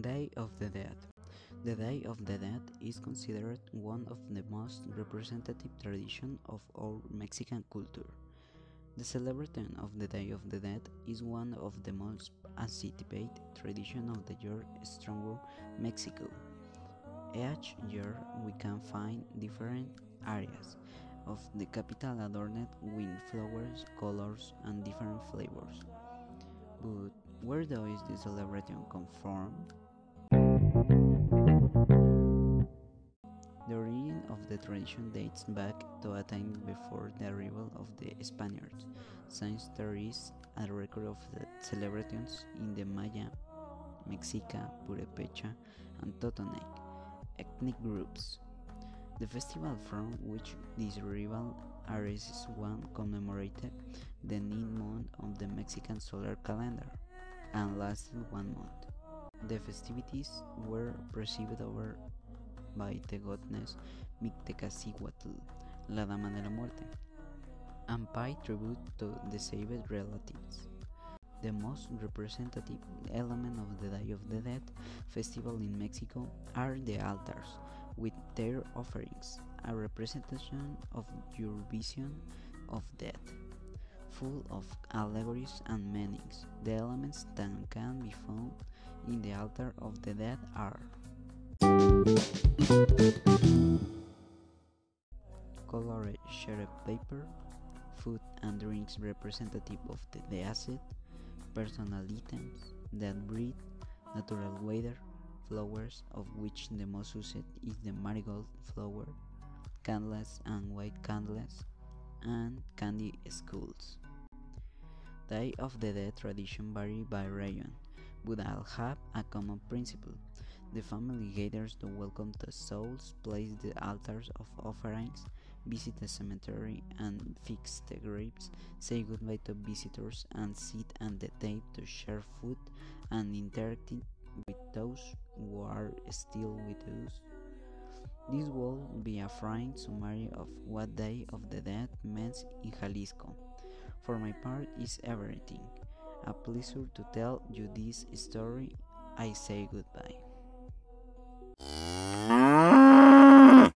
Day of the Dead The Day of the Dead is considered one of the most representative traditions of our Mexican culture. The celebration of the Day of the Dead is one of the most anticipated traditions of the year stronger Mexico. Each year we can find different areas of the capital adorned with flowers, colors, and different flavors. But where does this celebration come from? Of the tradition dates back to a time before the arrival of the Spaniards, since there is a record of the celebrations in the Maya, Mexica, Purepecha, and Totonac ethnic groups. The festival from which this arrival arises one commemorated the new moon of the Mexican solar calendar and lasted one month. The festivities were presided over goddess Mictecacihuatl, la Dama de la Muerte, and pay tribute to the saved relatives. The most representative element of the Day of the Dead festival in Mexico are the altars, with their offerings, a representation of your vision of death, full of allegories and meanings. The elements that can be found in the altar of the dead are colored shredded paper, food and drinks representative of the deceased, personal items, dead breed, natural weather, flowers, of which the most used is the marigold flower, candles and white candles, and candy skulls. Day of the Dead tradition vary by region, but all have a common principle. The family gathers to welcome the souls, place the altars of offerings, visit the cemetery and fix the graves, say goodbye to visitors, and sit at the table to share food and interact with those who are still with us. This will be a frank summary of what Day of the Dead means in Jalisco. For my part, is everything. A pleasure to tell you this story. I say goodbye.